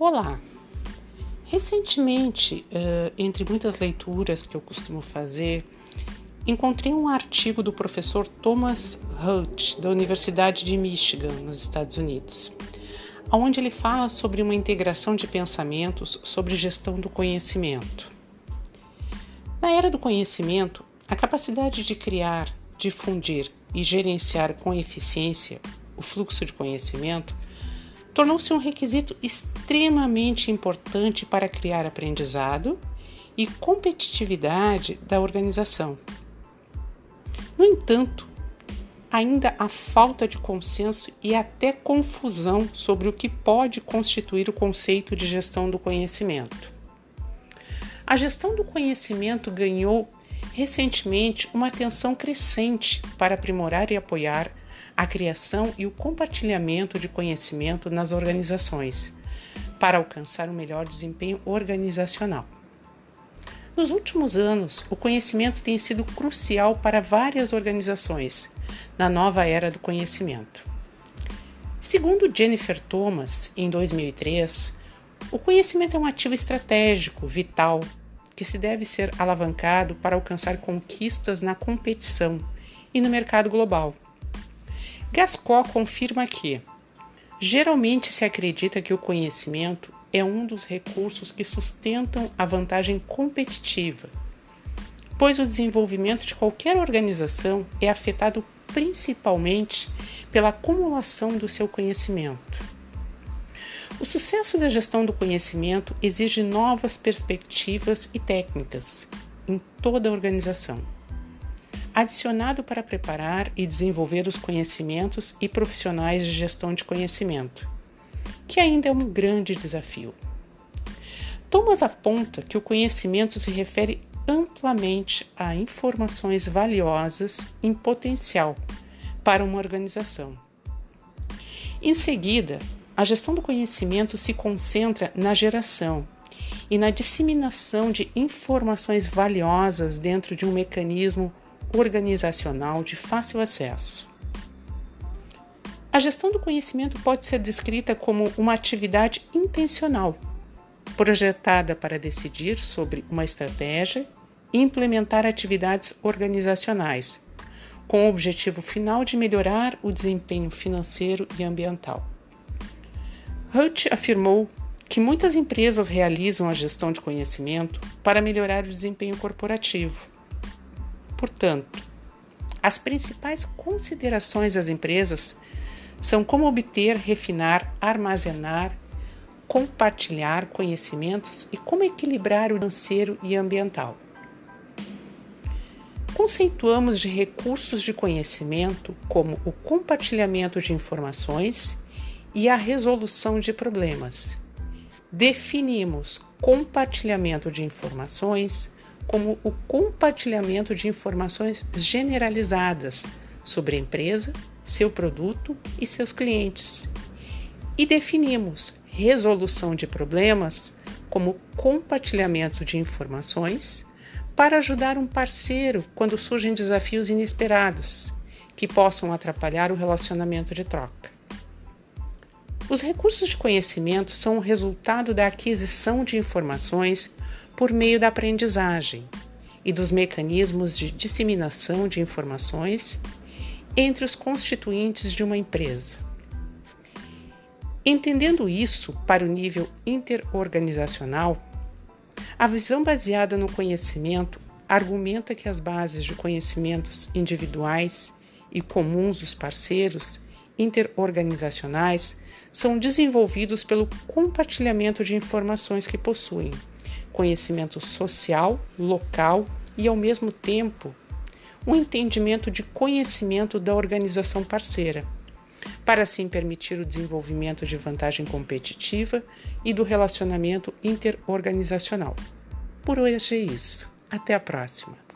Olá! Recentemente, uh, entre muitas leituras que eu costumo fazer, encontrei um artigo do professor Thomas Holt, da Universidade de Michigan, nos Estados Unidos, onde ele fala sobre uma integração de pensamentos sobre gestão do conhecimento. Na era do conhecimento, a capacidade de criar, difundir e gerenciar com eficiência o fluxo de conhecimento tornou-se um requisito extremamente importante para criar aprendizado e competitividade da organização. No entanto, ainda há falta de consenso e até confusão sobre o que pode constituir o conceito de gestão do conhecimento. A gestão do conhecimento ganhou recentemente uma atenção crescente para aprimorar e apoiar a criação e o compartilhamento de conhecimento nas organizações, para alcançar um melhor desempenho organizacional. Nos últimos anos, o conhecimento tem sido crucial para várias organizações na nova era do conhecimento. Segundo Jennifer Thomas, em 2003, o conhecimento é um ativo estratégico, vital, que se deve ser alavancado para alcançar conquistas na competição e no mercado global. Gascó confirma que geralmente se acredita que o conhecimento é um dos recursos que sustentam a vantagem competitiva, pois o desenvolvimento de qualquer organização é afetado principalmente pela acumulação do seu conhecimento. O sucesso da gestão do conhecimento exige novas perspectivas e técnicas em toda a organização adicionado para preparar e desenvolver os conhecimentos e profissionais de gestão de conhecimento, que ainda é um grande desafio. Thomas aponta que o conhecimento se refere amplamente a informações valiosas em potencial para uma organização. Em seguida, a gestão do conhecimento se concentra na geração e na disseminação de informações valiosas dentro de um mecanismo organizacional de fácil acesso. A gestão do conhecimento pode ser descrita como uma atividade intencional, projetada para decidir sobre uma estratégia e implementar atividades organizacionais, com o objetivo final de melhorar o desempenho financeiro e ambiental. Hutch afirmou que muitas empresas realizam a gestão de conhecimento para melhorar o desempenho corporativo Portanto, as principais considerações das empresas são como obter, refinar, armazenar, compartilhar conhecimentos e como equilibrar o financeiro e ambiental. Conceituamos de recursos de conhecimento como o compartilhamento de informações e a resolução de problemas. Definimos compartilhamento de informações, como o compartilhamento de informações generalizadas sobre a empresa, seu produto e seus clientes. E definimos resolução de problemas como compartilhamento de informações para ajudar um parceiro quando surgem desafios inesperados que possam atrapalhar o relacionamento de troca. Os recursos de conhecimento são o resultado da aquisição de informações por meio da aprendizagem e dos mecanismos de disseminação de informações entre os constituintes de uma empresa. Entendendo isso para o nível interorganizacional, a visão baseada no conhecimento argumenta que as bases de conhecimentos individuais e comuns dos parceiros interorganizacionais são desenvolvidos pelo compartilhamento de informações que possuem conhecimento social, local e, ao mesmo tempo, um entendimento de conhecimento da organização parceira, para assim permitir o desenvolvimento de vantagem competitiva e do relacionamento interorganizacional. Por hoje é isso. Até a próxima!